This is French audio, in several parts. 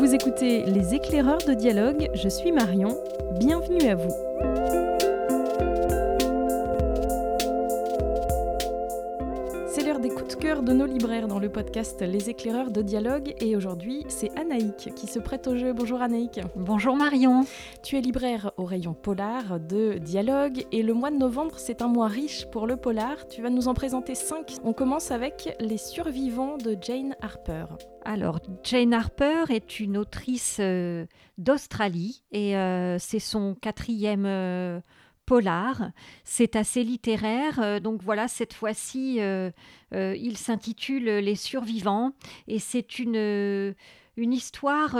Vous écoutez Les éclaireurs de dialogue, je suis Marion, bienvenue à vous. Des coups de cœur de nos libraires dans le podcast Les éclaireurs de dialogue et aujourd'hui c'est Anaïk qui se prête au jeu. Bonjour Anaïk. Bonjour Marion. Tu es libraire au rayon polar de dialogue et le mois de novembre c'est un mois riche pour le polar. Tu vas nous en présenter cinq. On commence avec Les survivants de Jane Harper. Alors, Jane Harper est une autrice euh, d'Australie et euh, c'est son quatrième euh, polar. C'est assez littéraire. donc voilà, cette fois-ci, il s'intitule Les survivants et c'est une une histoire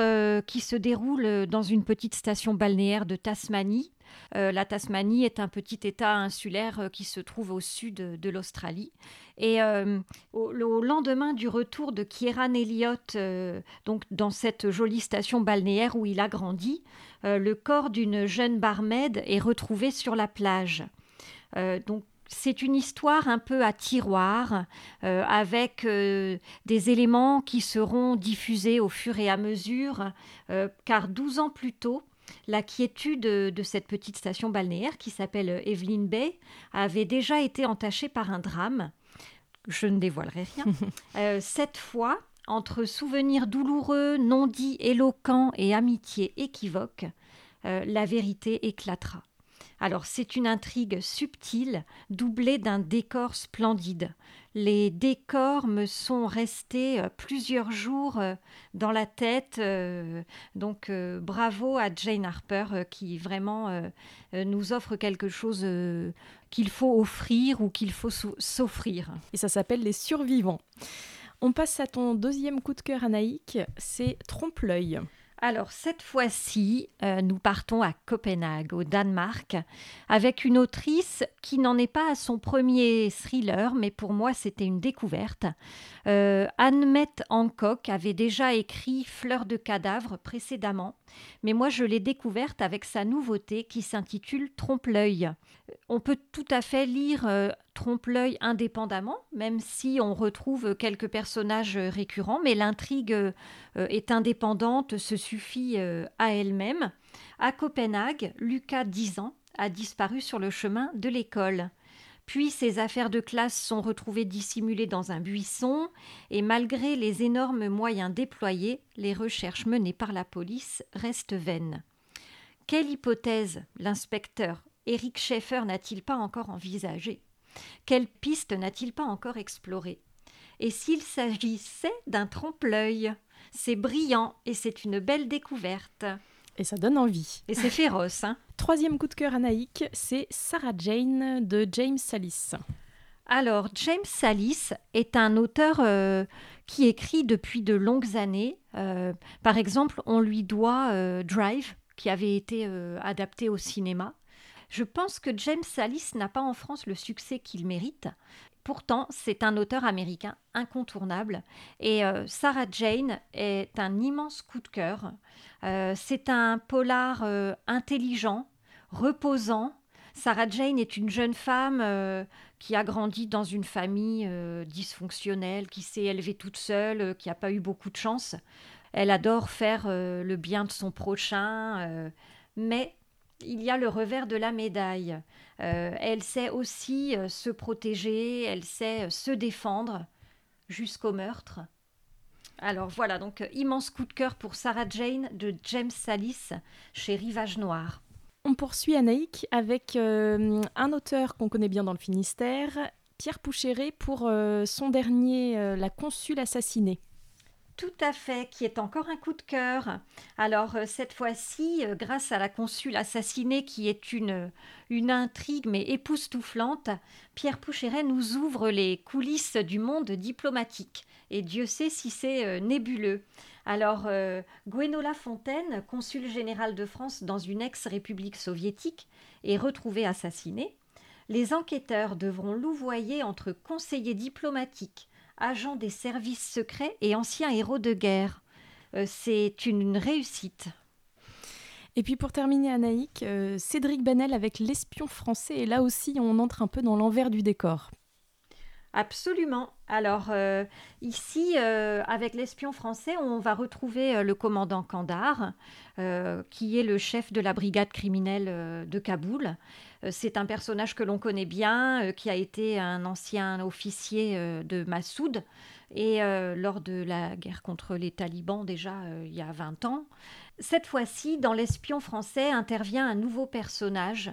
qui se déroule dans une petite station balnéaire de Tasmanie. Euh, la Tasmanie est un petit État insulaire euh, qui se trouve au sud de l'Australie. Et euh, au, lendemain du retour de Kieran Elliott, donc dans cette jolie station balnéaire où il a grandi, le corps d'une jeune barmaid est retrouvé sur la plage. donc c'est une histoire un peu à tiroir, avec des éléments qui seront diffusés au fur et à mesure, car 12 ans plus tôt, la quiétude de cette petite station balnéaire qui s'appelle Evelyn Bay avait déjà été entachée par un drame. Je ne dévoilerai rien. Euh, cette fois, entre souvenirs douloureux, non dits, éloquents et amitié équivoque, euh, la vérité éclatera. Alors c'est une intrigue subtile, doublée d'un décor splendide. Les décors me sont restés euh, plusieurs jours euh, dans la tête. Euh, donc bravo à Jane Harper qui vraiment nous offre quelque chose qu'il faut offrir ou qu'il faut s'offrir. Et ça s'appelle Les Survivants. On passe à ton deuxième coup de cœur, Anaïk, c'est Trompe-l'œil. Alors cette fois-ci, euh, nous partons à Copenhague, au Danemark, avec une autrice qui n'en est pas à son premier thriller, mais pour moi c'était une découverte. Euh, Anne-Mette Hancock avait déjà écrit Fleurs de cadavres précédemment, mais moi je l'ai découverte avec sa nouveauté qui s'intitule Trompe-l'œil. On peut tout à fait lire euh, Trompe-l'œil indépendamment, même si on retrouve quelques personnages récurrents, mais l'intrigue euh, est indépendante, se suffit euh, à elle-même. À Copenhague, Lucas, 10 ans, a disparu sur le chemin de l'école. Puis ses affaires de classe sont retrouvées dissimulées dans un buisson, et malgré les énormes moyens déployés, les recherches menées par la police restent vaines. Quelle hypothèse l'inspecteur Eric Schaeffer n'a-t-il pas encore envisagée Quelle piste n'a-t-il pas encore explorée? Et s'il s'agissait d'un trompe-l'œil? C'est brillant et c'est une belle découverte. Et ça donne envie. Et c'est féroce. Hein Troisième coup de cœur anaïque, c'est Sarah Jane de James Salis. Alors, James Salis est un auteur euh, qui écrit depuis de longues années. Euh, par exemple, on lui doit euh, Drive, qui avait été adapté au cinéma. Je pense que James Salis n'a pas en France le succès qu'il mérite. Pourtant, c'est un auteur américain incontournable et euh, Sarah Jane est un immense coup de cœur. Euh, c'est un polar euh, intelligent, reposant. Sarah Jane est une jeune femme qui a grandi dans une famille dysfonctionnelle, qui s'est élevée toute seule, qui n'a pas eu beaucoup de chance. Elle adore faire le bien de son prochain, mais il y a le revers de la médaille. Euh, elle sait aussi euh, se protéger, elle sait euh, se défendre jusqu'au meurtre. Alors voilà, donc immense coup de cœur pour Sarah Jane de James Salis chez Rivage Noir. On poursuit Anaïk avec un auteur qu'on connaît bien dans le Finistère, Pierre Poucheret, pour son dernier La Consul assassinée. Tout à fait, qui est encore un coup de cœur. Alors euh, cette fois-ci, euh, grâce à la consul assassinée qui est une, intrigue mais époustouflante, Pierre Poucheret nous ouvre les coulisses du monde diplomatique. Et Dieu sait si c'est euh, nébuleux. Alors, Gwenola Fontaine, consul général de France dans une ex-république soviétique, est retrouvé assassiné. Les enquêteurs devront louvoyer entre conseillers diplomatiques, agent des services secrets et ancien héros de guerre. Euh, c'est une réussite. Et puis pour terminer, Anaïk, euh, Cédric Banel avec L'espion français. Et là aussi, on entre un peu dans l'envers du décor. Absolument. Alors euh, ici, euh, avec l'espion français, on va retrouver euh, le commandant Kandar, qui est le chef de la brigade criminelle de Kaboul. C'est un personnage que l'on connaît bien, qui a été un ancien officier de Massoud, et lors de la guerre contre les talibans déjà il y a 20 ans. Cette fois-ci, dans l'espion français intervient un nouveau personnage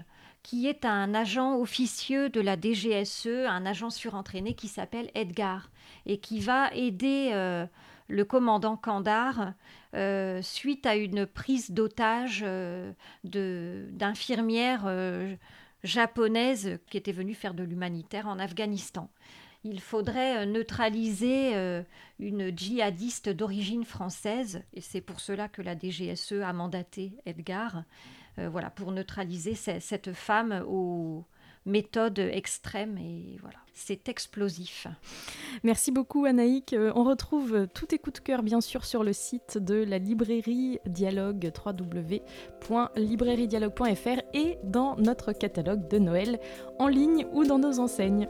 qui est un agent officieux de la DGSE, un agent surentraîné qui s'appelle Edgar et qui va aider euh, le commandant Kandar euh, suite à une prise d'otage euh, d'infirmières japonaises qui étaient venues faire de l'humanitaire en Afghanistan. Il faudrait neutraliser une djihadiste d'origine française, et c'est pour cela que la DGSE a mandaté Edgar. Euh, voilà, pour neutraliser cette femme aux méthodes extrêmes et voilà, c'est explosif. Merci beaucoup Anaïk. Euh, on retrouve tous tes coups de cœur bien sûr sur le site de la librairie Dialogue www.librairiedialogue.fr et dans notre catalogue de Noël en ligne ou dans nos enseignes.